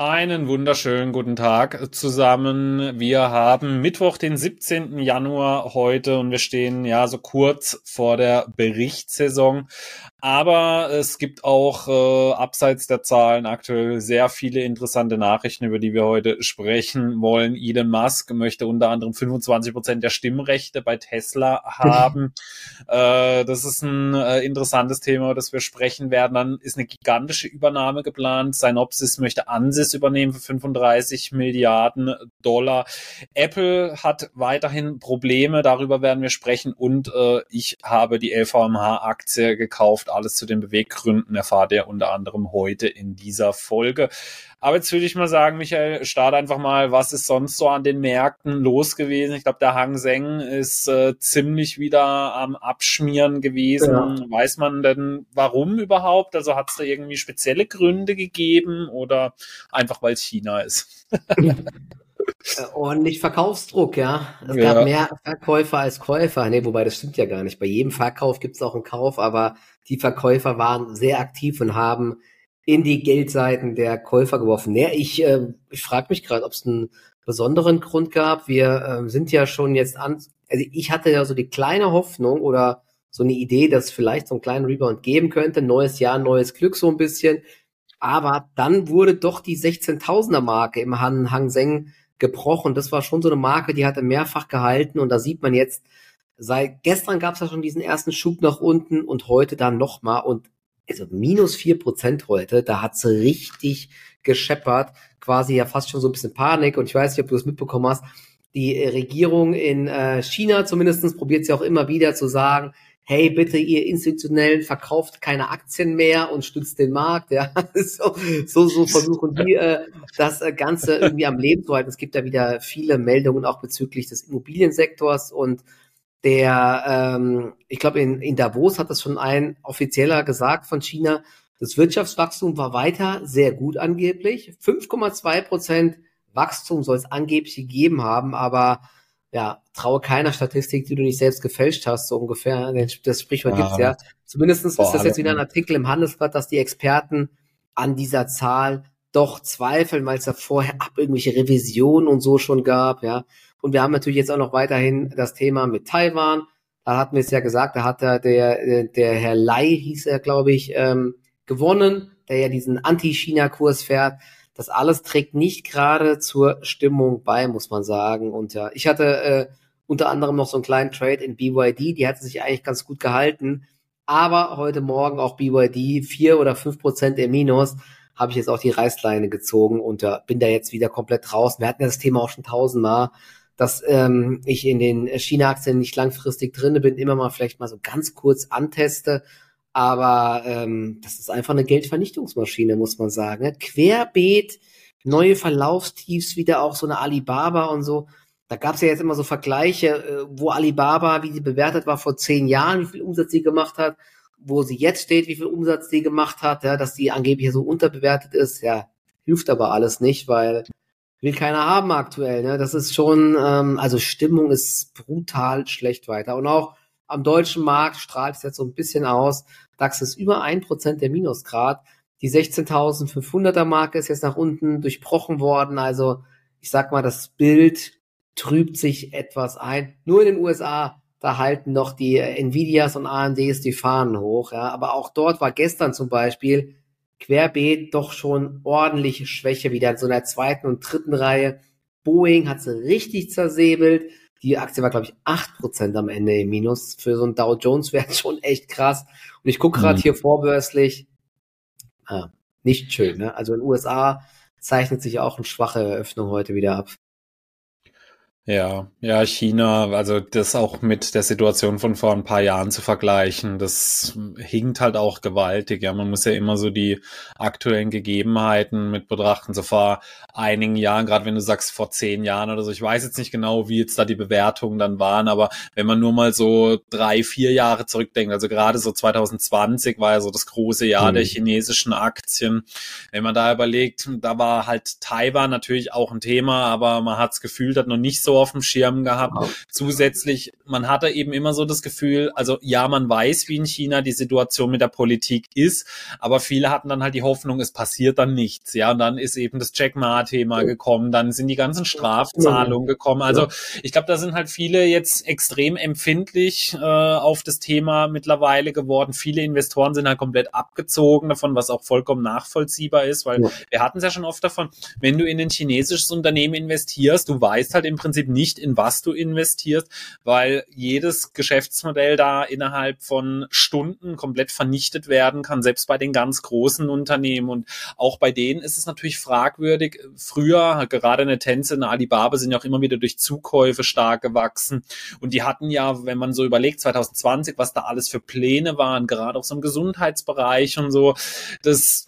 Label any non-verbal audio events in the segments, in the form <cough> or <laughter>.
Einen wunderschönen guten Tag zusammen. Wir haben Mittwoch, den 17. Januar heute und wir stehen ja so kurz vor der Berichtssaison. Aber es gibt auch äh, abseits der Zahlen aktuell sehr viele interessante Nachrichten, über die wir heute sprechen wollen. Elon Musk möchte unter anderem 25 Prozent der Stimmrechte bei Tesla haben. <laughs> äh, das ist ein äh, interessantes Thema, das wir sprechen werden. Dann ist eine gigantische Übernahme geplant. Synopsis möchte Ansys übernehmen für 35 Milliarden Dollar. Apple hat weiterhin Probleme, darüber werden wir sprechen. Und äh, ich habe die LVMH-Aktie gekauft alles zu den Beweggründen erfahrt ihr unter anderem heute in dieser Folge. Aber jetzt würde ich mal sagen, Michael, starte einfach mal, was ist sonst so an den Märkten los gewesen? Ich glaube, der Hang Seng ist äh, ziemlich wieder am Abschmieren gewesen. Ja. Weiß man denn, warum überhaupt? Also hat es da irgendwie spezielle Gründe gegeben oder einfach, weil es China ist? <laughs> Ordentlich Verkaufsdruck, ja. Es ja. gab mehr Verkäufer als Käufer. Nee, wobei das stimmt ja gar nicht. Bei jedem Verkauf gibt es auch einen Kauf, aber die Verkäufer waren sehr aktiv und haben in die Geldseiten der Käufer geworfen. Ja, ich, äh, ich frage mich gerade, ob es einen besonderen Grund gab. Wir äh, sind ja schon jetzt an, also ich hatte ja so die kleine Hoffnung oder so eine Idee, dass es vielleicht so einen kleinen Rebound geben könnte. Neues Jahr, neues Glück so ein bisschen. Aber dann wurde doch die 16.000er Marke im Han Hang Seng gebrochen. Das war schon so eine Marke, die hatte mehrfach gehalten und da sieht man jetzt, seit gestern gab es ja schon diesen ersten Schub nach unten und heute dann nochmal und also minus vier Prozent heute, da hat's richtig gescheppert, quasi ja fast schon so ein bisschen Panik und ich weiß nicht, ob du es mitbekommen hast, die Regierung in äh, China zumindestens probiert sie auch immer wieder zu sagen, hey, bitte ihr Institutionellen verkauft keine Aktien mehr und stützt den Markt. Ja, <laughs> so, so, so versuchen die äh, das äh, Ganze irgendwie am Leben zu halten. Es gibt da wieder viele Meldungen auch bezüglich des Immobiliensektors und der, ähm, ich glaube, in, in Davos hat das schon ein Offizieller gesagt von China, das Wirtschaftswachstum war weiter sehr gut angeblich. 5,2 Prozent Wachstum soll es angeblich gegeben haben, aber ja, traue keiner Statistik, die du nicht selbst gefälscht hast, so ungefähr. Das Sprichwort ja. gibt's ja. Zumindestens Boah, ist das jetzt wieder ein Artikel im Handelsblatt, dass die Experten an dieser Zahl doch zweifeln, weil es da vorher ab irgendwelche Revisionen und so schon gab, ja. Und wir haben natürlich jetzt auch noch weiterhin das Thema mit Taiwan. Da hatten wir es ja gesagt, da hat der, der, der Herr Lai, hieß er, glaube ich, ähm, gewonnen, der ja diesen Anti-China-Kurs fährt. Das alles trägt nicht gerade zur Stimmung bei, muss man sagen. Und ja, ich hatte äh, unter anderem noch so einen kleinen Trade in BYD, die hatte sich eigentlich ganz gut gehalten. Aber heute Morgen auch BYD, vier oder fünf Prozent im Minus, habe ich jetzt auch die Reißleine gezogen und ja, bin da jetzt wieder komplett draußen. Wir hatten ja das Thema auch schon tausendmal, dass ähm, ich in den China-Aktien nicht langfristig drinne bin, immer mal vielleicht mal so ganz kurz anteste aber ähm, das ist einfach eine Geldvernichtungsmaschine, muss man sagen. Ne? Querbeet, neue Verlaufstiefs, wieder auch so eine Alibaba und so. Da gab es ja jetzt immer so Vergleiche, äh, wo Alibaba, wie sie bewertet war vor zehn Jahren, wie viel Umsatz sie gemacht hat, wo sie jetzt steht, wie viel Umsatz sie gemacht hat, ja, dass sie angeblich so unterbewertet ist. Ja, hilft aber alles nicht, weil will keiner haben aktuell. Ne? Das ist schon, ähm, also Stimmung ist brutal schlecht weiter. Und auch am deutschen Markt strahlt es jetzt so ein bisschen aus. DAX ist über ein Prozent der Minusgrad. Die 16.500er Marke ist jetzt nach unten durchbrochen worden. Also ich sag mal, das Bild trübt sich etwas ein. Nur in den USA, da halten noch die Nvidias und AMDs die Fahnen hoch. Ja. Aber auch dort war gestern zum Beispiel querbeet doch schon ordentliche Schwäche wieder in so einer zweiten und dritten Reihe. Boeing hat sie richtig zersäbelt. Die Aktie war, glaube ich, acht Prozent am Ende im Minus. Für so einen Dow Jones-Wert <laughs> schon echt krass. Und ich gucke gerade mhm. hier vorbörslich. Ah, nicht schön, ne? Also in den USA zeichnet sich auch eine schwache Eröffnung heute wieder ab. Ja, ja, China, also das auch mit der Situation von vor ein paar Jahren zu vergleichen, das hinkt halt auch gewaltig. Ja, man muss ja immer so die aktuellen Gegebenheiten mit betrachten. So vor einigen Jahren, gerade wenn du sagst vor zehn Jahren oder so, ich weiß jetzt nicht genau, wie jetzt da die Bewertungen dann waren, aber wenn man nur mal so drei, vier Jahre zurückdenkt, also gerade so 2020 war ja so das große Jahr mhm. der chinesischen Aktien. Wenn man da überlegt, da war halt Taiwan natürlich auch ein Thema, aber man hat es gefühlt, hat noch nicht so auf dem Schirm gehabt. Genau. Zusätzlich, man hatte eben immer so das Gefühl, also ja, man weiß, wie in China die Situation mit der Politik ist, aber viele hatten dann halt die Hoffnung, es passiert dann nichts. Ja, und dann ist eben das Jack Ma-Thema gekommen, dann sind die ganzen Strafzahlungen gekommen. Also ich glaube, da sind halt viele jetzt extrem empfindlich äh, auf das Thema mittlerweile geworden. Viele Investoren sind halt komplett abgezogen davon, was auch vollkommen nachvollziehbar ist, weil ja. wir hatten es ja schon oft davon, wenn du in ein chinesisches Unternehmen investierst, du weißt halt im Prinzip nicht, in was du investierst, weil jedes Geschäftsmodell da innerhalb von Stunden komplett vernichtet werden kann, selbst bei den ganz großen Unternehmen. Und auch bei denen ist es natürlich fragwürdig. Früher, gerade eine Tencent, eine Alibaba sind ja auch immer wieder durch Zukäufe stark gewachsen. Und die hatten ja, wenn man so überlegt, 2020, was da alles für Pläne waren, gerade auch so im Gesundheitsbereich und so, das,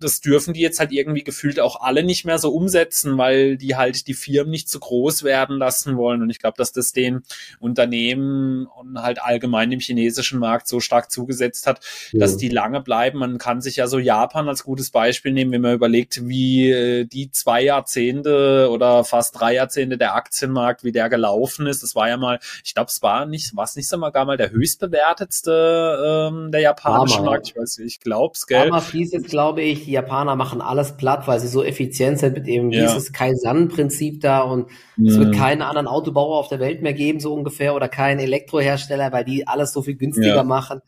das dürfen die jetzt halt irgendwie gefühlt auch alle nicht mehr so umsetzen, weil die halt die Firmen nicht zu groß werden lassen wollen. Und ich glaube, dass das den Unternehmen und halt allgemein im chinesischen Markt so stark zugesetzt hat, ja. dass die lange bleiben. Man kann sich ja so Japan als gutes Beispiel nehmen, wenn man überlegt, wie äh, die zwei Jahrzehnte oder fast drei Jahrzehnte der Aktienmarkt, wie der gelaufen ist. Das war ja mal, ich glaube, es war nicht, war es nicht so mal gar mal der höchstbewertetste ähm, der japanische Markt. Ich weiß, ich glaube es, gell. Aber hieß jetzt, glaube ich, die Japaner machen alles platt, weil sie so effizient sind mit eben ja. dieses Kaizen-Prinzip da und mhm. es wird keinen anderen Autobauer auf der Welt mehr geben, so ungefähr, oder keinen Elektrohersteller, weil die alles so viel günstiger ja. machen.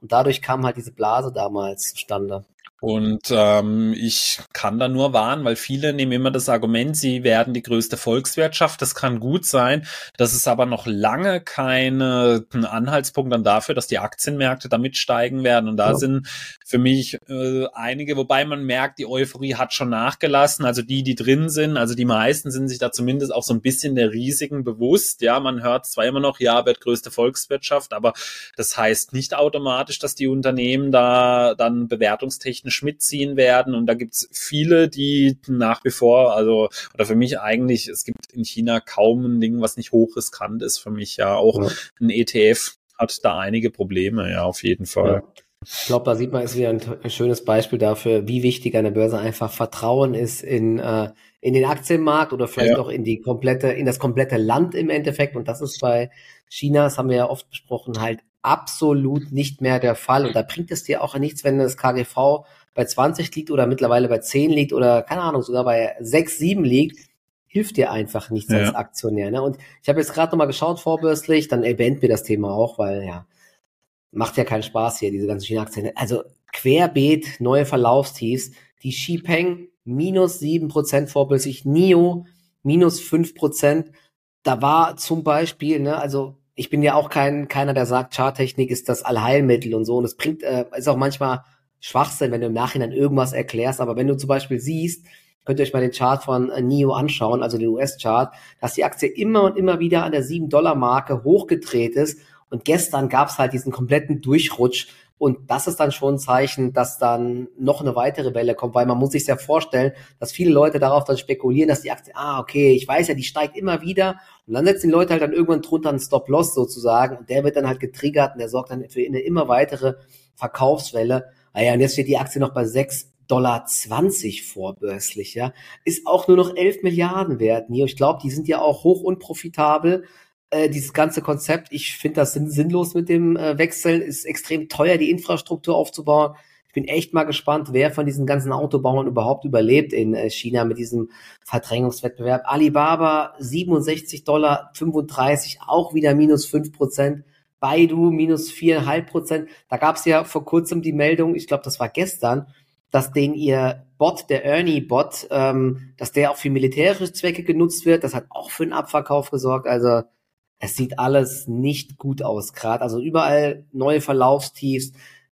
Und dadurch kam halt diese Blase damals zustande. Und ähm, ich kann da nur warnen, weil viele nehmen immer das Argument, sie werden die größte Volkswirtschaft. Das kann gut sein. Das ist aber noch lange kein Anhaltspunkt dann dafür, dass die Aktienmärkte damit steigen werden. Und da ja. sind für mich äh, einige, wobei man merkt, die Euphorie hat schon nachgelassen. Also die, die drin sind, also die meisten sind sich da zumindest auch so ein bisschen der Risiken bewusst. Ja, man hört zwar immer noch, ja, wird größte Volkswirtschaft, aber das heißt nicht automatisch, dass die Unternehmen da dann bewertungstechnisch technisch mitziehen werden. Und da gibt es viele, die nach wie vor, also, oder für mich eigentlich, es gibt in China kaum ein Ding, was nicht hochriskant ist für mich. Ja, auch ja. ein ETF hat da einige Probleme, ja, auf jeden Fall. Ja. Ich glaube, da sieht man ist wieder ein, schönes Beispiel dafür, wie wichtig an der Börse einfach Vertrauen ist in, äh, in den Aktienmarkt oder vielleicht ja. auch in die komplette, in das komplette Land im Endeffekt. Und das ist bei China, das haben wir ja oft besprochen, halt absolut nicht mehr der Fall. Und da bringt es dir auch nichts, wenn das KGV bei 20 liegt oder mittlerweile bei 10 liegt oder keine Ahnung, sogar bei 6, 7 liegt, hilft dir einfach nichts ja. als Aktionär. Ne? Und ich habe jetzt gerade nochmal geschaut vorbürstlich, dann erwähnt mir das Thema auch, weil ja, macht ja keinen Spaß hier, diese ganzen China-Aktien. Also querbeet, neue Verlaufstiefs, die Xipeng minus 7% vorbürstlich, NIO minus 5%. Da war zum Beispiel, ne, also ich bin ja auch kein, keiner, der sagt, Charttechnik ist das Allheilmittel und so. Und es bringt, äh, ist auch manchmal Schwachsinn, wenn du im Nachhinein irgendwas erklärst. Aber wenn du zum Beispiel siehst, könnt ihr euch mal den Chart von äh, NIO anschauen, also den US-Chart, dass die Aktie immer und immer wieder an der 7-Dollar-Marke hochgedreht ist. Und gestern gab es halt diesen kompletten Durchrutsch. Und das ist dann schon ein Zeichen, dass dann noch eine weitere Welle kommt, weil man muss sich ja vorstellen, dass viele Leute darauf dann spekulieren, dass die Aktie, ah, okay, ich weiß ja, die steigt immer wieder. Und dann setzen die Leute halt dann irgendwann drunter einen Stop-Loss sozusagen. Und der wird dann halt getriggert und der sorgt dann für eine immer weitere Verkaufswelle. Naja, ah und jetzt steht die Aktie noch bei 6,20 Dollar vorbörslich, ja. Ist auch nur noch 11 Milliarden wert, Nio. Ich glaube, die sind ja auch hoch unprofitabel. Äh, dieses ganze Konzept, ich finde das sinn sinnlos mit dem äh, Wechseln, ist extrem teuer, die Infrastruktur aufzubauen. Ich bin echt mal gespannt, wer von diesen ganzen Autobauern überhaupt überlebt in äh, China mit diesem Verdrängungswettbewerb. Alibaba 67 Dollar 35, auch wieder minus 5 Prozent. Baidu minus viereinhalb Prozent. Da gab es ja vor kurzem die Meldung, ich glaube, das war gestern, dass den ihr Bot, der Ernie-Bot, ähm, dass der auch für militärische Zwecke genutzt wird. Das hat auch für einen Abverkauf gesorgt. Also es sieht alles nicht gut aus gerade. Also überall neue Verlaufstiefs.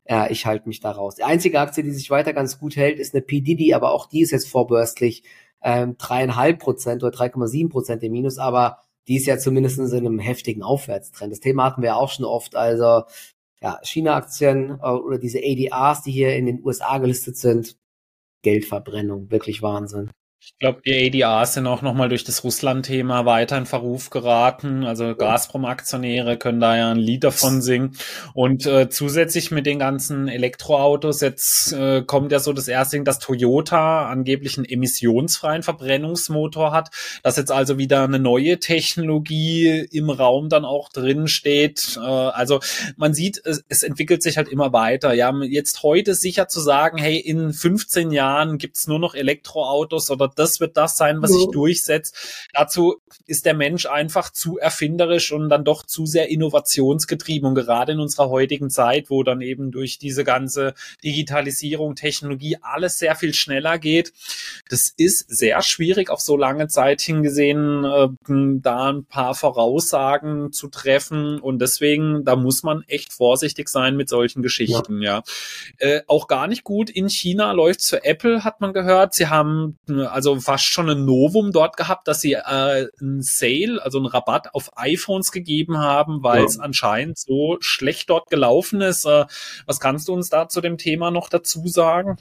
Ja, ich halte mich da raus. Die einzige Aktie, die sich weiter ganz gut hält, ist eine PDD, aber auch die ist jetzt vorbörslich ähm, dreieinhalb Prozent oder 3,7 Prozent im Minus. Aber die ist ja zumindest in einem heftigen Aufwärtstrend. Das Thema hatten wir ja auch schon oft. Also ja, China-Aktien äh, oder diese ADRs, die hier in den USA gelistet sind, Geldverbrennung, wirklich Wahnsinn. Ich glaube, die ADRs sind auch nochmal durch das Russland-Thema weiter in Verruf geraten. Also Gazprom-Aktionäre können da ja ein Lied davon singen. Und äh, zusätzlich mit den ganzen Elektroautos, jetzt äh, kommt ja so das erste Ding, dass Toyota angeblich einen emissionsfreien Verbrennungsmotor hat, dass jetzt also wieder eine neue Technologie im Raum dann auch drin steht. Äh, also man sieht, es, es entwickelt sich halt immer weiter. Ja, jetzt heute sicher zu sagen, hey, in 15 Jahren gibt's nur noch Elektroautos oder das wird das sein, was ja. sich durchsetzt. Dazu ist der Mensch einfach zu erfinderisch und dann doch zu sehr innovationsgetrieben. Und gerade in unserer heutigen Zeit, wo dann eben durch diese ganze Digitalisierung, Technologie alles sehr viel schneller geht, das ist sehr schwierig auf so lange Zeit hingesehen, äh, da ein paar Voraussagen zu treffen. Und deswegen, da muss man echt vorsichtig sein mit solchen Geschichten, ja. ja. Äh, auch gar nicht gut. In China läuft für Apple, hat man gehört. Sie haben also fast schon ein Novum dort gehabt, dass sie äh, einen Sale, also einen Rabatt auf iPhones gegeben haben, weil es anscheinend so schlecht dort gelaufen ist. Äh, was kannst du uns da zu dem Thema noch dazu sagen?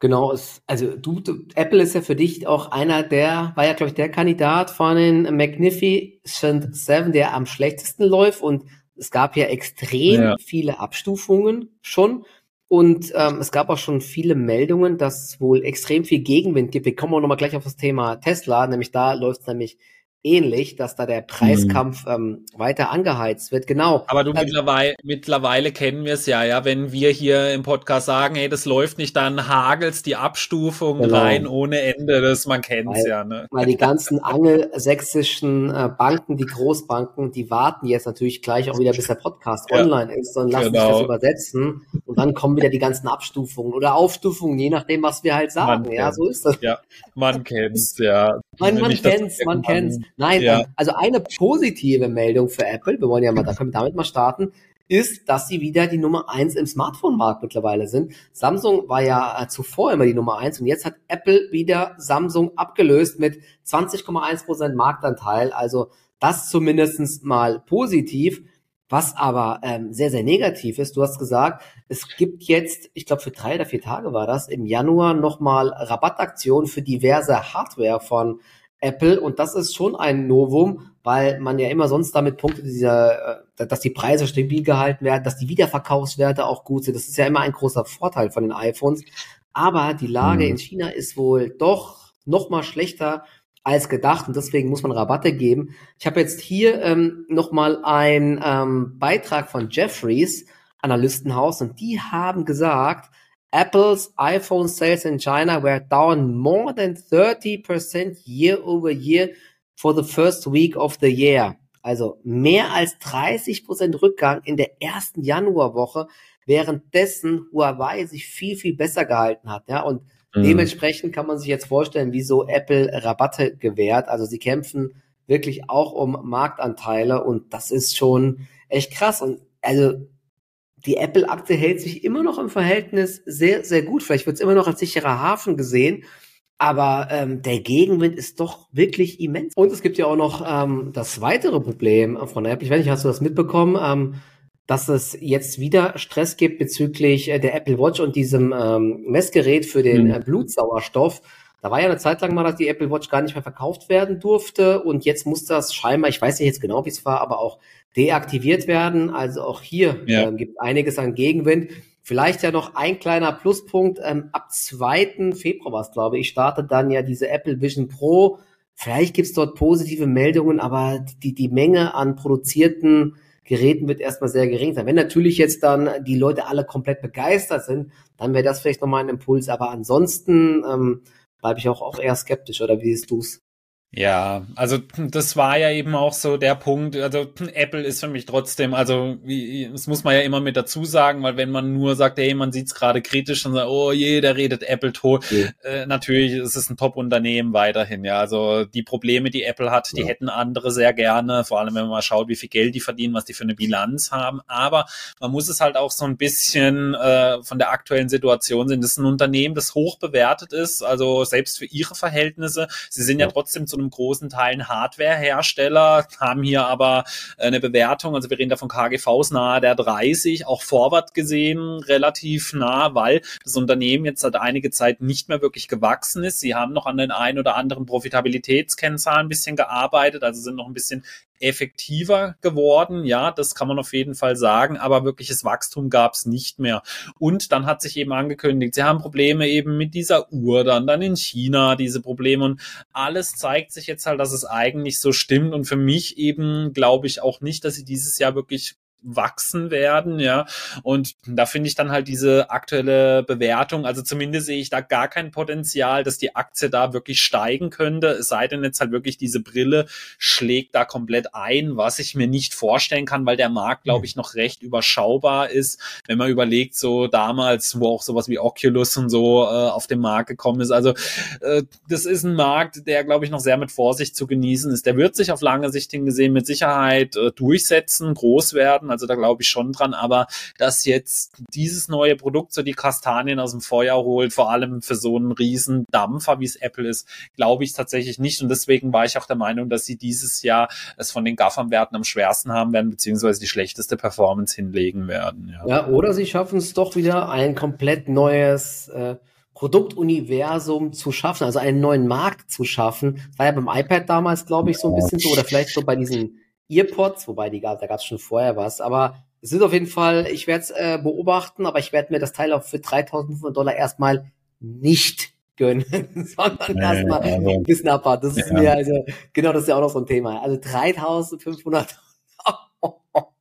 Genau, es, also du, du, Apple ist ja für dich auch einer der, war ja glaube ich der Kandidat von den Magnificent Seven, der am schlechtesten läuft und es gab ja extrem ja. viele Abstufungen schon. Und ähm, es gab auch schon viele Meldungen, dass es wohl extrem viel Gegenwind gibt. Wir kommen auch nochmal gleich auf das Thema Tesla, nämlich da läuft es nämlich ähnlich, dass da der Preiskampf mhm. ähm, weiter angeheizt wird. Genau. Aber du mittlerweile, mittlerweile kennen wir es ja, ja, wenn wir hier im Podcast sagen, hey, das läuft nicht, dann hagelst die Abstufung genau. rein ohne Ende. Das man kennt's ja. Ne? Weil die ganzen angelsächsischen äh, Banken, die Großbanken, die warten jetzt natürlich gleich auch wieder, bis der Podcast ja. online ist und lassen genau. sich das übersetzen und dann kommen wieder die ganzen Abstufungen oder Aufstufungen, je nachdem, was wir halt sagen. Man ja, so ist das. Ja, man <laughs> kennt's, ja. Man, man kennt's, man kennt's. Nein, ja. also eine positive Meldung für Apple, wir wollen ja mal, da können wir damit mal starten, ist, dass sie wieder die Nummer eins im Smartphone-Markt mittlerweile sind. Samsung war ja äh, zuvor immer die Nummer eins und jetzt hat Apple wieder Samsung abgelöst mit 20,1 Prozent Marktanteil. Also das zumindestens mal positiv. Was aber ähm, sehr, sehr negativ ist, du hast gesagt, es gibt jetzt, ich glaube für drei oder vier Tage war das, im Januar nochmal Rabattaktionen für diverse Hardware von Apple und das ist schon ein Novum, weil man ja immer sonst damit punktet, dieser, äh, dass die Preise stabil gehalten werden, dass die Wiederverkaufswerte auch gut sind. Das ist ja immer ein großer Vorteil von den iPhones. Aber die Lage mhm. in China ist wohl doch noch mal schlechter als gedacht und deswegen muss man Rabatte geben. Ich habe jetzt hier ähm, noch mal einen ähm, Beitrag von Jeffries Analystenhaus und die haben gesagt, Apple's iPhone sales in China were down more than 30% year over year for the first week of the year. Also mehr als 30% Rückgang in der ersten Januarwoche, währenddessen Huawei sich viel, viel besser gehalten hat. Ja, und mhm. dementsprechend kann man sich jetzt vorstellen, wieso Apple Rabatte gewährt. Also sie kämpfen wirklich auch um Marktanteile und das ist schon echt krass. Und also die Apple-Aktie hält sich immer noch im Verhältnis sehr, sehr gut. Vielleicht wird es immer noch als sicherer Hafen gesehen. Aber ähm, der Gegenwind ist doch wirklich immens. Und es gibt ja auch noch ähm, das weitere Problem von Apple. Ich weiß nicht, hast du das mitbekommen, ähm, dass es jetzt wieder Stress gibt bezüglich äh, der Apple Watch und diesem ähm, Messgerät für den mhm. äh, Blutsauerstoff. Da war ja eine Zeit lang mal, dass die Apple Watch gar nicht mehr verkauft werden durfte. Und jetzt muss das scheinbar, ich weiß nicht jetzt genau, wie es war, aber auch deaktiviert werden. Also auch hier ja. ähm, gibt einiges an Gegenwind. Vielleicht ja noch ein kleiner Pluspunkt. Ähm, ab 2. Februar war es, glaube ich, startet dann ja diese Apple Vision Pro. Vielleicht gibt's dort positive Meldungen, aber die, die Menge an produzierten Geräten wird erstmal sehr gering sein. Wenn natürlich jetzt dann die Leute alle komplett begeistert sind, dann wäre das vielleicht nochmal ein Impuls. Aber ansonsten ähm, bleibe ich auch, auch eher skeptisch, oder wie siehst du's? Ja, also das war ja eben auch so der Punkt. Also Apple ist für mich trotzdem, also wie, das muss man ja immer mit dazu sagen, weil wenn man nur sagt, hey, man sieht's gerade kritisch und sagt, oh je, der redet Apple tot. Ja. Äh, natürlich ist es ein Top-Unternehmen weiterhin. Ja, also die Probleme, die Apple hat, die ja. hätten andere sehr gerne. Vor allem, wenn man mal schaut, wie viel Geld die verdienen, was die für eine Bilanz haben. Aber man muss es halt auch so ein bisschen äh, von der aktuellen Situation sehen. Das ist ein Unternehmen, das hoch bewertet ist, also selbst für ihre Verhältnisse. Sie sind ja, ja trotzdem zu einem großen Teil ein Hardware-Hersteller, haben hier aber eine Bewertung, also wir reden da von KGVs nahe der 30, auch Forward gesehen relativ nah, weil das Unternehmen jetzt seit einige Zeit nicht mehr wirklich gewachsen ist. Sie haben noch an den ein oder anderen Profitabilitätskennzahlen ein bisschen gearbeitet, also sind noch ein bisschen effektiver geworden. Ja, das kann man auf jeden Fall sagen, aber wirkliches Wachstum gab es nicht mehr. Und dann hat sich eben angekündigt, sie haben Probleme eben mit dieser Uhr, dann, dann in China diese Probleme und alles zeigt sich jetzt halt, dass es eigentlich so stimmt und für mich eben glaube ich auch nicht, dass sie dieses Jahr wirklich wachsen werden, ja. Und da finde ich dann halt diese aktuelle Bewertung, also zumindest sehe ich da gar kein Potenzial, dass die Aktie da wirklich steigen könnte, es sei denn jetzt halt wirklich diese Brille schlägt da komplett ein, was ich mir nicht vorstellen kann, weil der Markt, glaube ich, noch recht überschaubar ist, wenn man überlegt, so damals, wo auch sowas wie Oculus und so äh, auf den Markt gekommen ist. Also äh, das ist ein Markt, der, glaube ich, noch sehr mit Vorsicht zu genießen ist. Der wird sich auf lange Sicht hingesehen mit Sicherheit äh, durchsetzen, groß werden, also da glaube ich schon dran. Aber dass jetzt dieses neue Produkt so die Kastanien aus dem Feuer holt, vor allem für so einen riesen Dampfer, wie es Apple ist, glaube ich tatsächlich nicht. Und deswegen war ich auch der Meinung, dass sie dieses Jahr es von den Gaffern-Werten am schwersten haben werden, beziehungsweise die schlechteste Performance hinlegen werden. Ja, ja oder sie schaffen es doch wieder ein komplett neues äh, Produktuniversum zu schaffen, also einen neuen Markt zu schaffen. Das war ja beim iPad damals, glaube ich, so ein bisschen so, oder vielleicht so bei diesen Earpods, wobei die gab, da gab es schon vorher was, aber es ist auf jeden Fall, ich werde es äh, beobachten, aber ich werde mir das Teil auch für 3500 Dollar erstmal nicht gönnen, <laughs> sondern ja, erstmal also, ein bisschen abwarten. Das ist ja. mir also, genau, das ist ja auch noch so ein Thema. Also 3500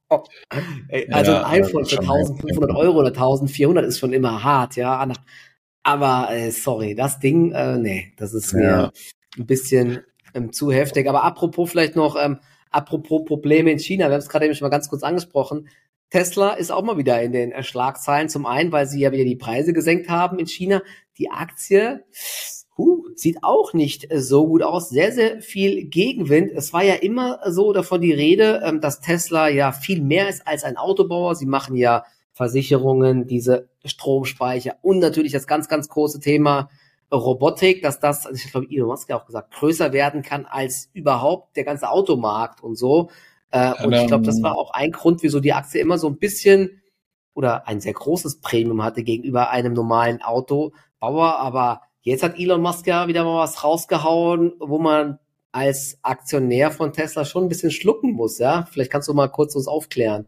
<laughs> also ja, ein iPhone für 1500 Euro oder 1400 ist schon immer hart, ja. Aber äh, sorry, das Ding, äh, nee, das ist mir ein bisschen ähm, zu heftig. Aber apropos vielleicht noch, ähm, Apropos Probleme in China, wir haben es gerade eben schon mal ganz kurz angesprochen. Tesla ist auch mal wieder in den Schlagzeilen. Zum einen, weil sie ja wieder die Preise gesenkt haben in China. Die Aktie huh, sieht auch nicht so gut aus. Sehr, sehr viel Gegenwind. Es war ja immer so davon die Rede, ähm, dass Tesla ja viel mehr ist als ein Autobauer. Sie machen ja Versicherungen, diese Stromspeicher und natürlich das ganz, ganz große Thema Robotik, dass das, also ich glaube, Elon Musk ja auch gesagt, größer werden kann als überhaupt der ganze Automarkt und so. Äh, und ich glaube, das war auch ein Grund, wieso die Aktie immer so ein bisschen oder ein sehr großes Premium hatte gegenüber einem normalen Autobauer. Aber jetzt hat Elon Musk ja wieder mal was rausgehauen, wo man als Aktionär von Tesla schon ein bisschen schlucken muss, ja? Vielleicht kannst du mal kurz uns aufklären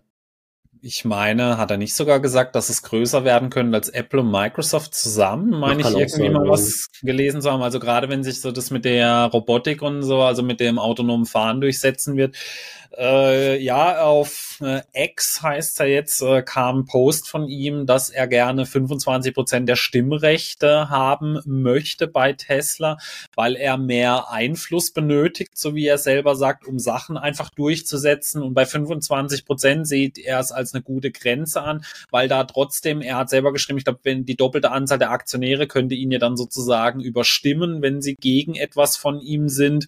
ich meine, hat er nicht sogar gesagt, dass es größer werden könnte als Apple und Microsoft zusammen? Meine ich irgendwie sein, mal was gelesen zu haben. Also gerade wenn sich so das mit der Robotik und so, also mit dem autonomen Fahren durchsetzen wird, äh, ja, auf äh, X heißt er jetzt, äh, kam ein Post von ihm, dass er gerne 25 Prozent der Stimmrechte haben möchte bei Tesla, weil er mehr Einfluss benötigt, so wie er selber sagt, um Sachen einfach durchzusetzen. Und bei 25 Prozent sieht er es als eine gute Grenze an, weil da trotzdem, er hat selber geschrieben, ich glaube, wenn die doppelte Anzahl der Aktionäre könnte ihn ja dann sozusagen überstimmen, wenn sie gegen etwas von ihm sind.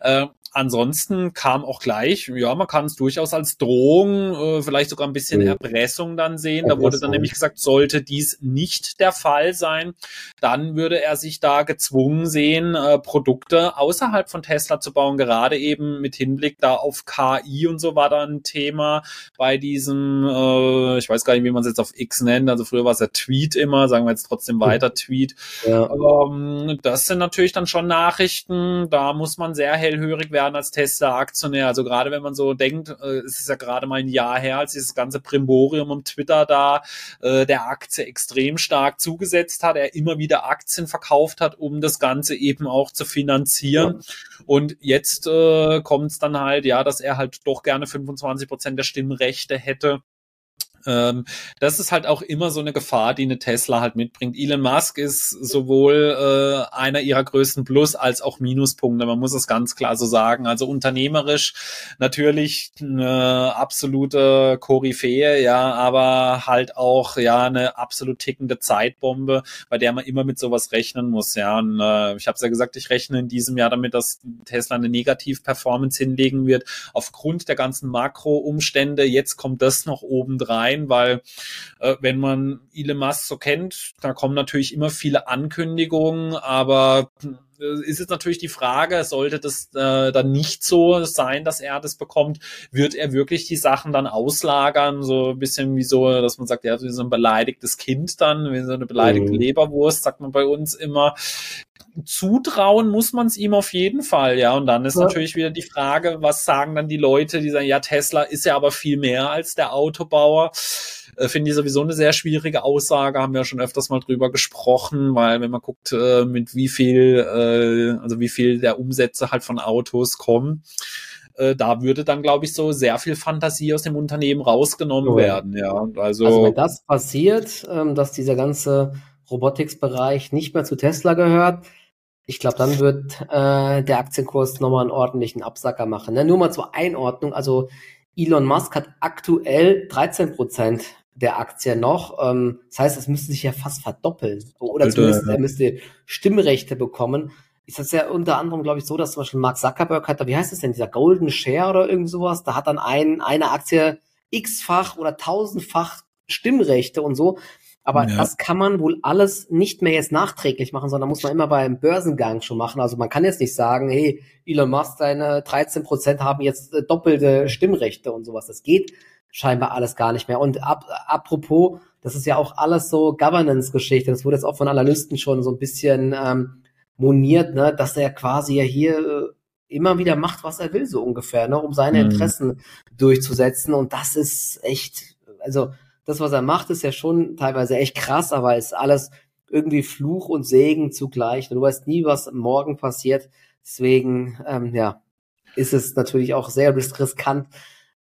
Äh, ansonsten kam auch gleich, ja, man kann es durchaus als Drohung, äh, vielleicht sogar ein bisschen mhm. Erpressung dann sehen. Da wurde dann nämlich gesagt, sollte dies nicht der Fall sein, dann würde er sich da gezwungen sehen, äh, Produkte außerhalb von Tesla zu bauen, gerade eben mit Hinblick da auf KI und so war da ein Thema bei diesem, äh, ich weiß gar nicht, wie man es jetzt auf X nennt, also früher war es ja Tweet immer, sagen wir jetzt trotzdem weiter Tweet. Ja. Ähm, das sind natürlich dann schon Nachrichten, da muss man sehr hellhörig werden als Tesla-Aktionär. Also gerade wenn man so denkt, äh, es ist ja gerade mal ein Jahr her, als dieses ganze Primborium um Twitter da äh, der Aktie extrem stark zugesetzt hat, er immer wieder Aktien verkauft hat, um das Ganze eben auch zu finanzieren. Ja. Und jetzt äh, kommt es dann halt, ja, dass er halt doch gerne 25 Prozent der Stimmrechte hätte ähm, das ist halt auch immer so eine Gefahr, die eine Tesla halt mitbringt. Elon Musk ist sowohl äh, einer ihrer größten Plus- als auch Minuspunkte. Man muss es ganz klar so sagen. Also unternehmerisch natürlich eine absolute Koryphäe, ja, aber halt auch ja eine absolut tickende Zeitbombe, bei der man immer mit sowas rechnen muss. Ja, und äh, ich habe es ja gesagt, ich rechne in diesem Jahr damit, dass Tesla eine Negativ-Performance hinlegen wird aufgrund der ganzen Makro-Umstände. Jetzt kommt das noch obendrein sein, weil äh, wenn man Elon Musk so kennt, da kommen natürlich immer viele Ankündigungen, aber äh, ist jetzt natürlich die Frage, sollte das äh, dann nicht so sein, dass er das bekommt, wird er wirklich die Sachen dann auslagern, so ein bisschen wie so, dass man sagt, ja, wie so ein beleidigtes Kind dann, wie so eine beleidigte mhm. Leberwurst, sagt man bei uns immer. Zutrauen muss man es ihm auf jeden Fall, ja. Und dann ist ja. natürlich wieder die Frage, was sagen dann die Leute, die sagen, ja, Tesla ist ja aber viel mehr als der Autobauer. Äh, Finde ich sowieso eine sehr schwierige Aussage, haben wir ja schon öfters mal drüber gesprochen, weil wenn man guckt, äh, mit wie viel, äh, also wie viel der Umsätze halt von Autos kommen, äh, da würde dann, glaube ich, so sehr viel Fantasie aus dem Unternehmen rausgenommen oh. werden, ja. Also, also wenn das passiert, ähm, dass dieser ganze Robotics-Bereich nicht mehr zu Tesla gehört, ich glaube, dann wird äh, der Aktienkurs nochmal einen ordentlichen Absacker machen. Ne? Nur mal zur Einordnung. Also Elon Musk hat aktuell 13 Prozent der Aktie noch. Ähm, das heißt, es müsste sich ja fast verdoppeln. Oder zumindest er müsste Stimmrechte bekommen. Ist das ja unter anderem, glaube ich, so, dass zum Beispiel Mark Zuckerberg hat, wie heißt es denn, dieser Golden Share oder irgend sowas, da hat dann ein, eine Aktie x-fach oder tausendfach Stimmrechte und so. Aber ja. das kann man wohl alles nicht mehr jetzt nachträglich machen, sondern muss man immer beim Börsengang schon machen. Also man kann jetzt nicht sagen, hey, Elon Musk, seine 13 Prozent haben jetzt äh, doppelte Stimmrechte und sowas. Das geht scheinbar alles gar nicht mehr. Und ab, apropos, das ist ja auch alles so Governance-Geschichte. Das wurde jetzt auch von Analysten schon so ein bisschen ähm, moniert, ne, dass er quasi ja hier äh, immer wieder macht, was er will, so ungefähr, ne, um seine mhm. Interessen durchzusetzen. Und das ist echt, also das, was er macht, ist ja schon teilweise echt krass, aber ist alles irgendwie Fluch und Segen zugleich. Du weißt nie, was morgen passiert. Deswegen, ähm, ja, ist es natürlich auch sehr riskant,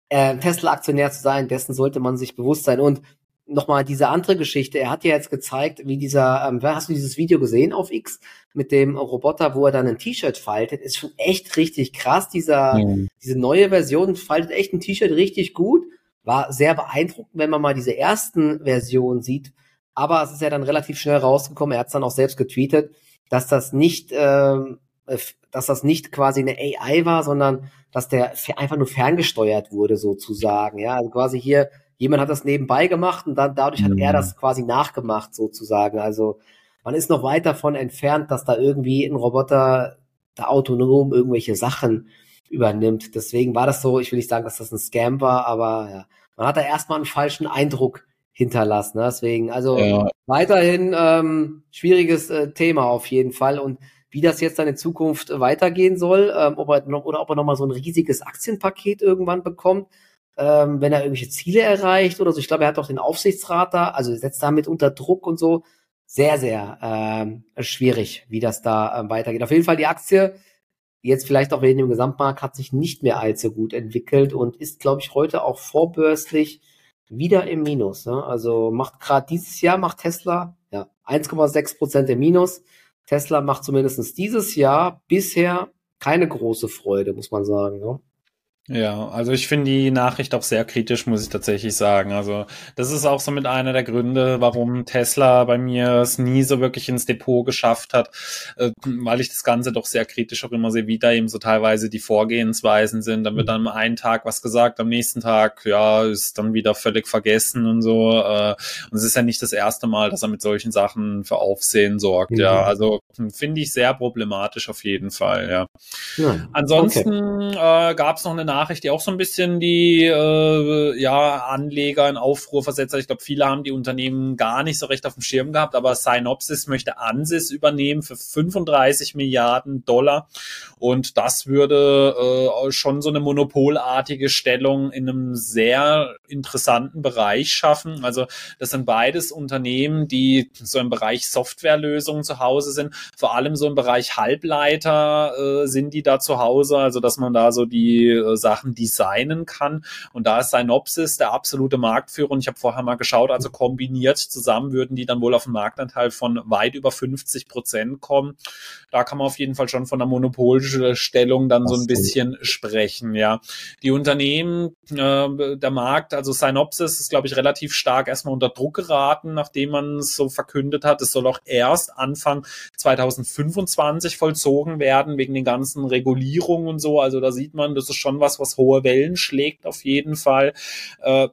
äh, Tesla-Aktionär zu sein. Dessen sollte man sich bewusst sein. Und nochmal diese andere Geschichte. Er hat ja jetzt gezeigt, wie dieser, ähm, hast du dieses Video gesehen auf X mit dem Roboter, wo er dann ein T-Shirt faltet? Ist schon echt richtig krass. Dieser, mhm. diese neue Version faltet echt ein T-Shirt richtig gut war sehr beeindruckend, wenn man mal diese ersten Versionen sieht. Aber es ist ja dann relativ schnell rausgekommen, er hat es dann auch selbst getweetet, dass das nicht, äh, dass das nicht quasi eine AI war, sondern dass der einfach nur ferngesteuert wurde, sozusagen. Ja, also quasi hier, jemand hat das nebenbei gemacht und dann dadurch hat mhm. er das quasi nachgemacht, sozusagen. Also man ist noch weit davon entfernt, dass da irgendwie ein Roboter da autonom irgendwelche Sachen übernimmt. Deswegen war das so, ich will nicht sagen, dass das ein Scam war, aber ja, man hat da erstmal einen falschen Eindruck hinterlassen. Ne? Deswegen, also ja. weiterhin ähm, schwieriges äh, Thema auf jeden Fall. Und wie das jetzt dann in Zukunft weitergehen soll, ähm, ob er noch, oder ob er nochmal so ein riesiges Aktienpaket irgendwann bekommt, ähm, wenn er irgendwelche Ziele erreicht oder so. Ich glaube, er hat auch den Aufsichtsrat da, also setzt damit unter Druck und so. Sehr, sehr ähm, schwierig, wie das da ähm, weitergeht. Auf jeden Fall die Aktie jetzt vielleicht auch wegen dem Gesamtmarkt hat sich nicht mehr allzu gut entwickelt und ist, glaube ich, heute auch vorbörslich wieder im Minus. Ne? Also macht gerade dieses Jahr macht Tesla ja 1,6 Prozent im Minus. Tesla macht zumindest dieses Jahr bisher keine große Freude, muss man sagen. Ne? Ja, also ich finde die Nachricht auch sehr kritisch, muss ich tatsächlich sagen. Also das ist auch so mit einer der Gründe, warum Tesla bei mir es nie so wirklich ins Depot geschafft hat, äh, weil ich das Ganze doch sehr kritisch auch immer sehe, wie da eben so teilweise die Vorgehensweisen sind. Dann wird dann am einen Tag was gesagt, am nächsten Tag, ja, ist dann wieder völlig vergessen und so. Äh, und es ist ja nicht das erste Mal, dass er mit solchen Sachen für Aufsehen sorgt. Mhm. Ja, also finde ich sehr problematisch auf jeden Fall. Ja. ja. Ansonsten okay. äh, gab es noch eine Nachricht, die auch so ein bisschen die äh, ja, Anleger in Aufruhr versetzt hat. Ich glaube, viele haben die Unternehmen gar nicht so recht auf dem Schirm gehabt, aber Synopsis möchte Ansys übernehmen für 35 Milliarden Dollar. Und das würde äh, schon so eine monopolartige Stellung in einem sehr interessanten Bereich schaffen. Also das sind beides Unternehmen, die so im Bereich Softwarelösungen zu Hause sind. Vor allem so im Bereich Halbleiter äh, sind die da zu Hause. Also dass man da so die äh, Sachen designen kann. Und da ist Synopsis der absolute Marktführer. Und ich habe vorher mal geschaut, also kombiniert zusammen würden die dann wohl auf einen Marktanteil von weit über 50 Prozent kommen. Da kann man auf jeden Fall schon von einer Monopolstellung dann so ein bisschen sprechen. Ja, die Unternehmen, äh, der Markt, also Synopsis ist, glaube ich, relativ stark erstmal unter Druck geraten, nachdem man es so verkündet hat. Es soll auch erst Anfang 2025 vollzogen werden wegen den ganzen Regulierungen und so. Also da sieht man, das ist schon was, was, hohe Wellen schlägt auf jeden Fall. Äh,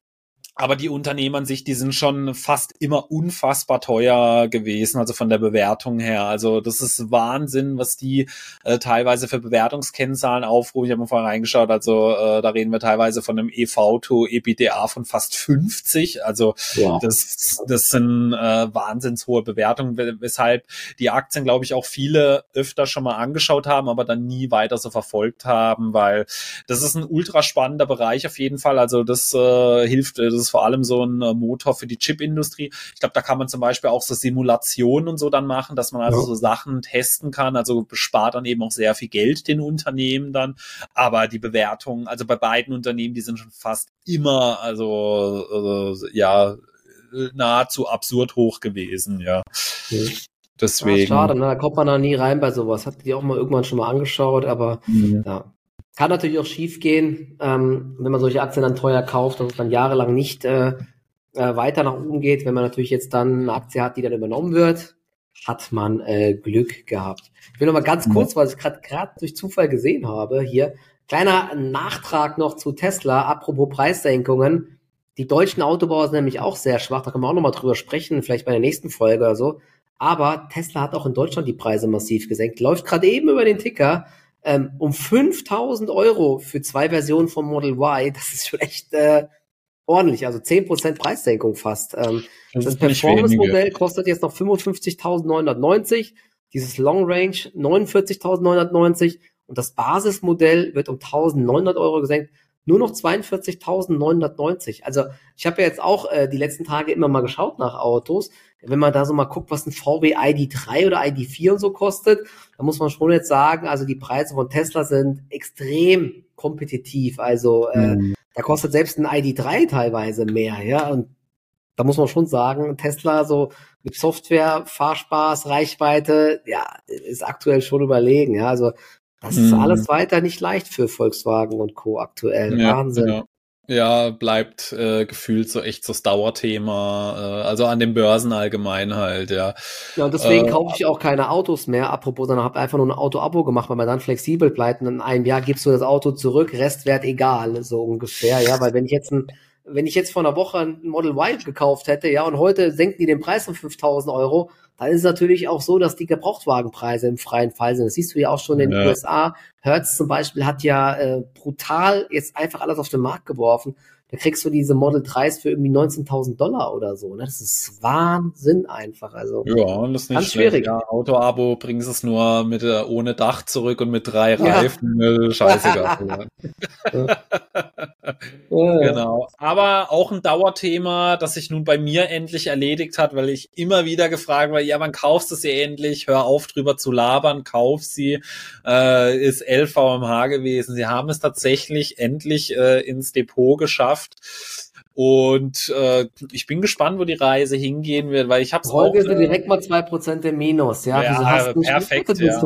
aber die Unternehmen an sich, die sind schon fast immer unfassbar teuer gewesen, also von der Bewertung her. Also das ist Wahnsinn, was die äh, teilweise für Bewertungskennzahlen aufrufen. Ich habe mal vorher reingeschaut, also äh, da reden wir teilweise von einem EV to EBITDA von fast 50. Also ja. das, das sind äh, wahnsinns hohe Bewertungen, weshalb die Aktien, glaube ich, auch viele öfter schon mal angeschaut haben, aber dann nie weiter so verfolgt haben, weil das ist ein ultra spannender Bereich auf jeden Fall. Also das äh, hilft, das ist vor allem so ein äh, Motor für die Chipindustrie. Ich glaube, da kann man zum Beispiel auch so Simulationen und so dann machen, dass man also ja. so Sachen testen kann. Also bespart dann eben auch sehr viel Geld den Unternehmen dann. Aber die Bewertungen, also bei beiden Unternehmen, die sind schon fast immer, also, also ja, nahezu absurd hoch gewesen, ja. Mhm. Deswegen. Ah, schade, ne? da kommt man da nie rein bei sowas. Hat die auch mal irgendwann schon mal angeschaut, aber mhm. ja, kann natürlich auch schief gehen, ähm, wenn man solche Aktien dann teuer kauft, dass es dann jahrelang nicht äh, äh, weiter nach oben geht. Wenn man natürlich jetzt dann eine Aktie hat, die dann übernommen wird, hat man äh, Glück gehabt. Ich will noch mal ganz kurz, weil ich gerade gerade durch Zufall gesehen habe, hier kleiner Nachtrag noch zu Tesla. Apropos Preissenkungen. Die deutschen Autobauer sind nämlich auch sehr schwach. Da können wir auch noch mal drüber sprechen, vielleicht bei der nächsten Folge oder so. Aber Tesla hat auch in Deutschland die Preise massiv gesenkt. Läuft gerade eben über den Ticker ähm, um 5000 Euro für zwei Versionen vom Model Y, das ist schon echt äh, ordentlich. Also 10% Preissenkung fast. Ähm, das, das Performance-Modell kostet jetzt noch 55.990, dieses Long Range 49.990 und das Basismodell wird um 1.900 Euro gesenkt nur noch 42.990. Also ich habe ja jetzt auch äh, die letzten Tage immer mal geschaut nach Autos. Wenn man da so mal guckt, was ein VW ID3 oder ID4 und so kostet, dann muss man schon jetzt sagen, also die Preise von Tesla sind extrem kompetitiv. Also äh, mhm. da kostet selbst ein ID3 teilweise mehr, ja. Und da muss man schon sagen, Tesla so mit Software, Fahrspaß, Reichweite, ja, ist aktuell schon überlegen. Ja, also das ist mhm. alles weiter nicht leicht für Volkswagen und Co. aktuell. Ja, Wahnsinn. Ja. Ja, bleibt äh, gefühlt so echt so das Dauerthema, äh, also an den Börsen allgemein halt, ja. Ja, deswegen äh, kaufe ich auch keine Autos mehr. Apropos, dann habe einfach nur ein Auto-Abo gemacht, weil man dann flexibel bleibt und in einem Jahr gibst du das Auto zurück, Restwert egal, so ungefähr, ja, weil wenn ich jetzt ein wenn ich jetzt vor einer Woche ein Model Y gekauft hätte, ja, und heute senken die den Preis um 5000 Euro, dann ist es natürlich auch so, dass die Gebrauchtwagenpreise im freien Fall sind. Das siehst du ja auch schon in den ja. USA. Hertz zum Beispiel hat ja äh, brutal jetzt einfach alles auf den Markt geworfen da kriegst du diese Model 3s für irgendwie 19.000 Dollar oder so. Ne? Das ist Wahnsinn einfach. Also ja, und das ist nicht schwierig. Ja, Auto-Abo bringst es nur mit äh, ohne Dach zurück und mit drei Reifen. <laughs> Ja. Scheißegal. Genau. Aber auch ein Dauerthema, das sich nun bei mir endlich erledigt hat, weil ich immer wieder gefragt war, ja, wann kaufst du sie endlich? Hör auf drüber zu labern, kauf sie. Äh, ist LVMH gewesen. Sie haben es tatsächlich endlich äh, ins Depot geschafft. Und äh, ich bin gespannt, wo die Reise hingehen wird, weil ich habe es auch. Heute äh, direkt mal zwei Prozent im Minus, ja. ja perfekt, ja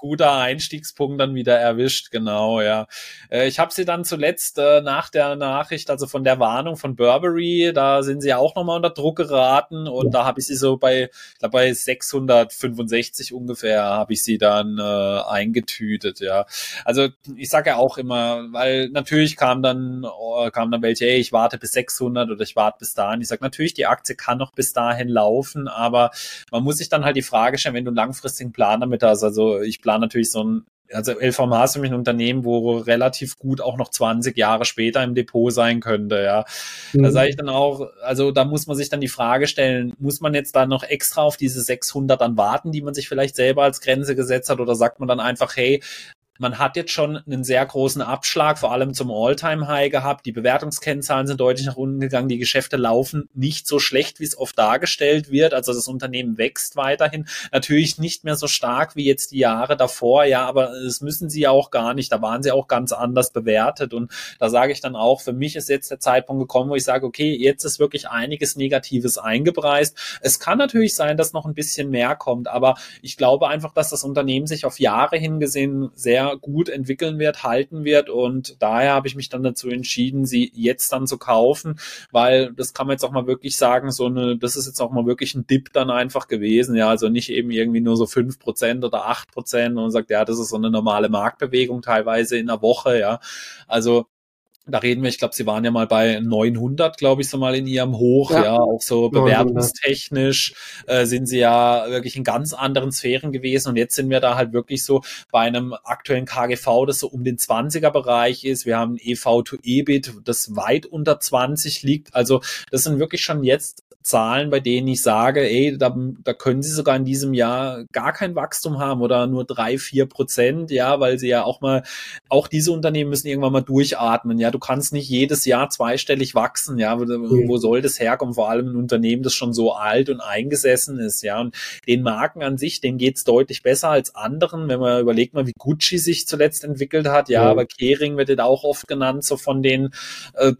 guter Einstiegspunkt dann wieder erwischt, genau, ja. Äh, ich habe sie dann zuletzt äh, nach der Nachricht, also von der Warnung von Burberry, da sind sie auch nochmal unter Druck geraten und da habe ich sie so bei, ich glaube bei 665 ungefähr habe ich sie dann äh, eingetütet, ja. Also ich sage ja auch immer, weil natürlich kam dann äh, kam dann welche, ey, ich warte bis 600 oder ich warte bis dahin. Ich sage natürlich, die Aktie kann noch bis dahin laufen, aber man muss sich dann halt die Frage stellen, wenn du einen langfristigen Plan damit hast, also ich plan natürlich so ein also LVMH ist nämlich ein Unternehmen, wo relativ gut auch noch 20 Jahre später im Depot sein könnte, ja. Mhm. Da sage ich dann auch, also da muss man sich dann die Frage stellen, muss man jetzt da noch extra auf diese 600 dann warten, die man sich vielleicht selber als Grenze gesetzt hat, oder sagt man dann einfach, hey, man hat jetzt schon einen sehr großen Abschlag, vor allem zum All-Time-High gehabt. Die Bewertungskennzahlen sind deutlich nach unten gegangen. Die Geschäfte laufen nicht so schlecht, wie es oft dargestellt wird. Also das Unternehmen wächst weiterhin. Natürlich nicht mehr so stark wie jetzt die Jahre davor. Ja, aber das müssen sie ja auch gar nicht. Da waren sie auch ganz anders bewertet. Und da sage ich dann auch, für mich ist jetzt der Zeitpunkt gekommen, wo ich sage, okay, jetzt ist wirklich einiges Negatives eingepreist. Es kann natürlich sein, dass noch ein bisschen mehr kommt, aber ich glaube einfach, dass das Unternehmen sich auf Jahre hingesehen sehr gut entwickeln wird, halten wird. Und daher habe ich mich dann dazu entschieden, sie jetzt dann zu kaufen, weil das kann man jetzt auch mal wirklich sagen, so eine, das ist jetzt auch mal wirklich ein Dip dann einfach gewesen. Ja, also nicht eben irgendwie nur so fünf Prozent oder acht Prozent und sagt, ja, das ist so eine normale Marktbewegung teilweise in der Woche. Ja, also da reden wir, ich glaube, sie waren ja mal bei 900, glaube ich, so mal in ihrem Hoch, ja, ja auch so bewertungstechnisch äh, sind sie ja wirklich in ganz anderen Sphären gewesen und jetzt sind wir da halt wirklich so bei einem aktuellen KGV, das so um den 20er Bereich ist. Wir haben EV to EBIT, das weit unter 20 liegt. Also das sind wirklich schon jetzt Zahlen, bei denen ich sage, ey, da, da können sie sogar in diesem Jahr gar kein Wachstum haben oder nur drei, vier Prozent, ja, weil sie ja auch mal, auch diese Unternehmen müssen irgendwann mal durchatmen, ja, du kannst nicht jedes Jahr zweistellig wachsen, ja, wo, mhm. wo soll das herkommen, vor allem ein Unternehmen, das schon so alt und eingesessen ist, ja, und den Marken an sich, denen geht's deutlich besser als anderen, wenn man überlegt mal, wie Gucci sich zuletzt entwickelt hat, ja, mhm. aber Kering wird jetzt auch oft genannt, so von den, äh,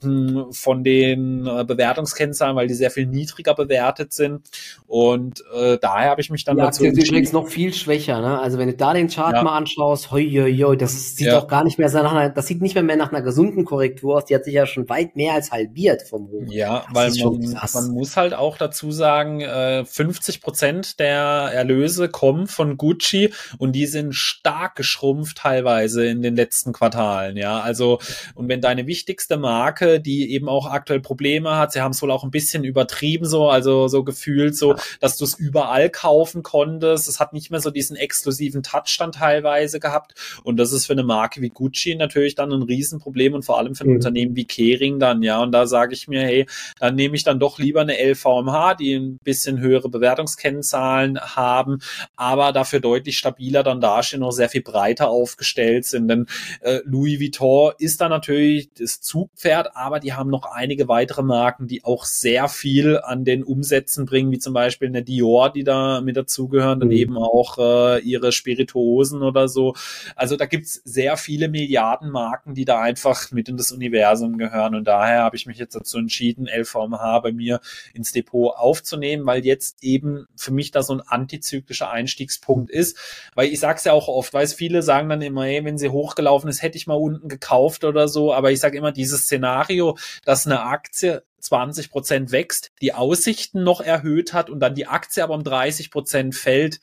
von den äh, Bewertungskennzahlen, weil die sehr viel niedriger niedriger bewertet sind. Und äh, daher habe ich mich dann ja, dazu entschieden. übrigens noch viel schwächer. Ne? Also wenn du da den Chart ja. mal anschaust, hoi, hoi, hoi, das sieht ja. doch gar nicht mehr nach einer, das sieht nicht mehr, mehr nach einer gesunden Korrektur aus. Die hat sich ja schon weit mehr als halbiert vom Hoch. Ja, das weil man, man muss halt auch dazu sagen, äh, 50 Prozent der Erlöse kommen von Gucci und die sind stark geschrumpft teilweise in den letzten Quartalen. Ja, also und wenn deine wichtigste Marke, die eben auch aktuell Probleme hat, sie haben es wohl auch ein bisschen übertrieben geblieben, so, also so gefühlt so, dass du es überall kaufen konntest. Es hat nicht mehr so diesen exklusiven Touch dann teilweise gehabt. Und das ist für eine Marke wie Gucci natürlich dann ein Riesenproblem und vor allem für ein mhm. Unternehmen wie Kering dann, ja. Und da sage ich mir, hey, dann nehme ich dann doch lieber eine LVMH, die ein bisschen höhere Bewertungskennzahlen haben, aber dafür deutlich stabiler dann dastehen, noch sehr viel breiter aufgestellt sind. Denn äh, Louis Vuitton ist da natürlich das Zugpferd, aber die haben noch einige weitere Marken, die auch sehr viel an den Umsätzen bringen, wie zum Beispiel eine Dior, die da mit dazugehören, dann mhm. eben auch äh, ihre Spirituosen oder so. Also da gibt's sehr viele Milliardenmarken, die da einfach mit in das Universum gehören und daher habe ich mich jetzt dazu entschieden, LVMH bei mir ins Depot aufzunehmen, weil jetzt eben für mich da so ein antizyklischer Einstiegspunkt ist, weil ich sag's ja auch oft, weil viele sagen dann immer, hey, wenn sie hochgelaufen ist, hätte ich mal unten gekauft oder so, aber ich sage immer, dieses Szenario, dass eine Aktie 20 Prozent wächst, die Aussichten noch erhöht hat und dann die Aktie aber um 30 Prozent fällt.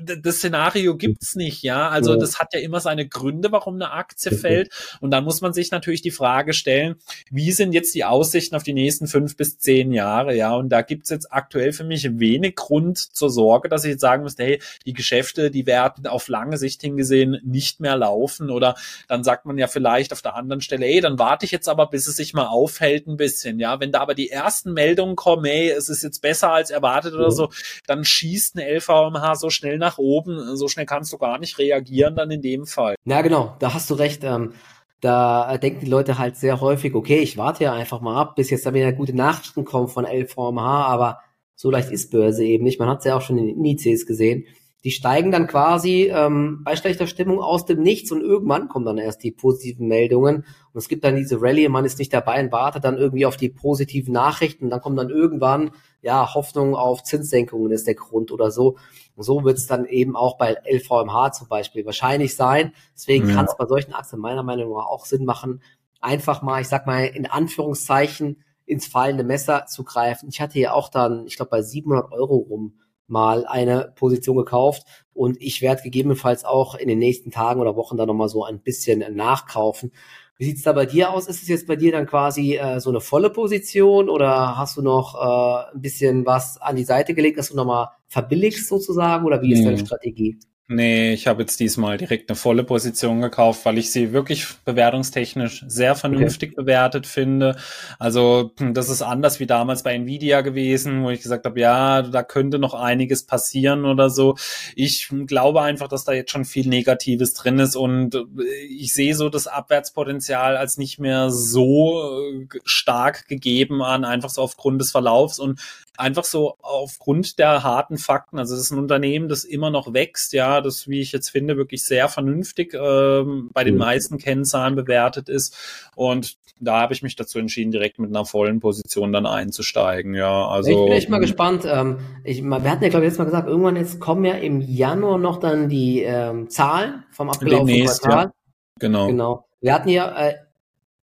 Das Szenario gibt's nicht, ja. Also das hat ja immer seine Gründe, warum eine Aktie fällt. Und dann muss man sich natürlich die Frage stellen, wie sind jetzt die Aussichten auf die nächsten fünf bis zehn Jahre, ja. Und da gibt's jetzt aktuell für mich wenig Grund zur Sorge, dass ich jetzt sagen müsste, hey, die Geschäfte, die werden auf lange Sicht hingesehen nicht mehr laufen. Oder dann sagt man ja vielleicht auf der anderen Stelle, hey, dann warte ich jetzt aber, bis es sich mal aufhält ein bisschen, ja. Wenn aber die ersten Meldungen kommen, hey, es ist jetzt besser als erwartet oder so, dann schießt eine LVMH so schnell nach oben, so schnell kannst du gar nicht reagieren dann in dem Fall. Ja, genau, da hast du recht. Ähm, da denken die Leute halt sehr häufig, okay, ich warte ja einfach mal ab, bis jetzt da wieder gute Nachrichten kommen von LVMH, aber so leicht ist Börse eben nicht. Man hat es ja auch schon in den Indizes gesehen. Die steigen dann quasi ähm, bei schlechter Stimmung aus dem Nichts und irgendwann kommen dann erst die positiven Meldungen und es gibt dann diese Rallye, man ist nicht dabei und wartet dann irgendwie auf die positiven Nachrichten und dann kommt dann irgendwann, ja, Hoffnung auf Zinssenkungen ist der Grund oder so. Und so wird es dann eben auch bei LVMH zum Beispiel wahrscheinlich sein. Deswegen ja. kann es bei solchen Aktien meiner Meinung nach auch Sinn machen, einfach mal, ich sag mal, in Anführungszeichen ins fallende Messer zu greifen. Ich hatte ja auch dann, ich glaube, bei 700 Euro rum mal eine Position gekauft und ich werde gegebenenfalls auch in den nächsten Tagen oder Wochen da nochmal so ein bisschen nachkaufen. Wie sieht's da bei dir aus? Ist es jetzt bei dir dann quasi äh, so eine volle Position oder hast du noch äh, ein bisschen was an die Seite gelegt, dass du nochmal verbilligst sozusagen oder wie ist deine Strategie? Nee, ich habe jetzt diesmal direkt eine volle Position gekauft, weil ich sie wirklich bewertungstechnisch sehr vernünftig okay. bewertet finde. Also hm, das ist anders wie damals bei Nvidia gewesen, wo ich gesagt habe, ja, da könnte noch einiges passieren oder so. Ich glaube einfach, dass da jetzt schon viel Negatives drin ist und äh, ich sehe so das Abwärtspotenzial als nicht mehr so äh, stark gegeben an, einfach so aufgrund des Verlaufs und einfach so aufgrund der harten Fakten. Also es ist ein Unternehmen, das immer noch wächst, ja, das, wie ich jetzt finde, wirklich sehr vernünftig ähm, bei den mhm. meisten Kennzahlen bewertet ist. Und da habe ich mich dazu entschieden, direkt mit einer vollen Position dann einzusteigen. Ja, also. Ich bin echt mal gespannt. Ähm, ich, wir hatten ja, glaube ich, jetzt mal gesagt, irgendwann jetzt kommen ja im Januar noch dann die ähm, Zahlen vom abgelaufenen Quartal. Ja. Genau. Genau. Wir hatten ja äh,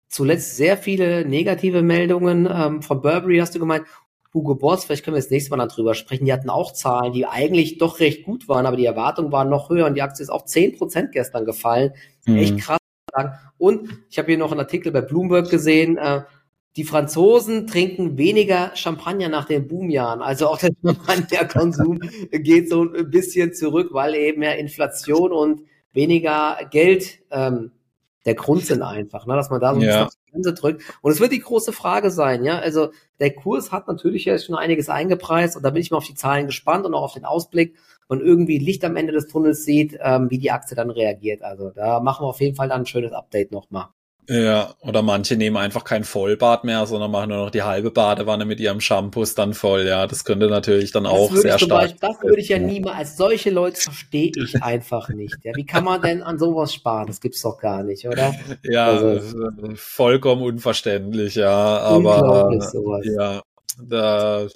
zuletzt sehr viele negative Meldungen ähm, von Burberry, hast du gemeint, Hugo Boss, vielleicht können wir das nächste Mal darüber sprechen, die hatten auch Zahlen, die eigentlich doch recht gut waren, aber die Erwartungen waren noch höher und die Aktie ist auch zehn Prozent gestern gefallen. Mhm. Echt krass. Und ich habe hier noch einen Artikel bei Bloomberg gesehen, äh, die Franzosen trinken weniger Champagner nach den Boomjahren. Also auch der <laughs> Champagnerkonsum geht so ein bisschen zurück, weil eben mehr Inflation und weniger Geld ähm, der Grund sind <laughs> einfach, ne, dass man da so ein ja. bisschen Grenze drückt. Und es wird die große Frage sein, ja. Also der Kurs hat natürlich jetzt schon einiges eingepreist und da bin ich mal auf die Zahlen gespannt und auch auf den Ausblick und irgendwie Licht am Ende des Tunnels sieht, ähm, wie die Aktie dann reagiert. Also da machen wir auf jeden Fall dann ein schönes Update nochmal. Ja, oder manche nehmen einfach kein Vollbad mehr, sondern machen nur noch die halbe Badewanne mit ihrem Shampoos dann voll. Ja, das könnte natürlich dann das auch sehr stark. Beispiel, das würde ich ja niemals, als solche Leute verstehe ich <laughs> einfach nicht. Ja, wie kann man denn an sowas sparen? Das gibt's doch gar nicht, oder? Ja, also, vollkommen unverständlich, ja, aber ja, da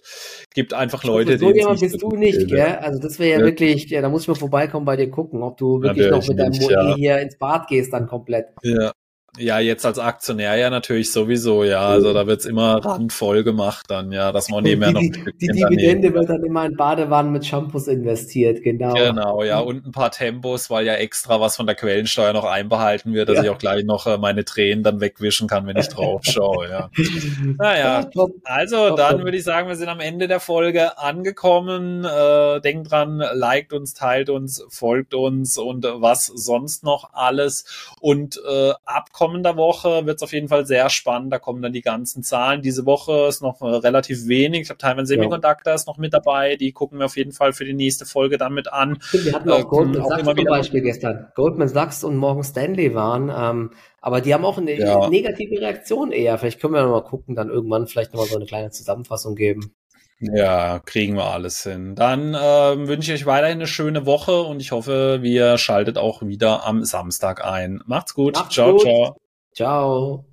gibt einfach Leute, so die. So bist du nicht, gell? Also das wäre ja, ja, wirklich, ja, da muss ich mal vorbeikommen bei dir gucken, ob du wirklich Natürlich noch mit deinem Modi ja. hier ins Bad gehst dann komplett. Ja, ja, jetzt als Aktionär ja natürlich sowieso, ja. Also da wird's immer randvoll gemacht dann, ja, dass man nebenher noch. Die, die Dividende wird dann immer in Badewannen mit Shampoos investiert, genau. Genau, ja, und ein paar Tempos, weil ja extra was von der Quellensteuer noch einbehalten wird, dass ja. ich auch gleich noch äh, meine Tränen dann wegwischen kann, wenn ich drauf schaue, ja. <laughs> Naja, also dann würde ich sagen, wir sind am Ende der Folge angekommen. Äh, denkt dran, liked uns, teilt uns, folgt uns und was sonst noch alles. Und äh, abkommen kommender Woche wird es auf jeden Fall sehr spannend. Da kommen dann die ganzen Zahlen. Diese Woche ist noch äh, relativ wenig. Ich habe Taiwan Semiconductor ist noch mit dabei. Die gucken wir auf jeden Fall für die nächste Folge dann mit an. Wir hatten auch äh, Goldman Sachs zum Beispiel gestern. Goldman Sachs und Morgan Stanley waren. Ähm, aber die haben auch eine ja. negative Reaktion eher. Vielleicht können wir noch mal gucken, dann irgendwann vielleicht noch mal so eine kleine Zusammenfassung geben. Ja, kriegen wir alles hin. Dann äh, wünsche ich euch weiterhin eine schöne Woche und ich hoffe, wir schaltet auch wieder am Samstag ein. Macht's gut. Macht's ciao, gut. ciao. Ciao.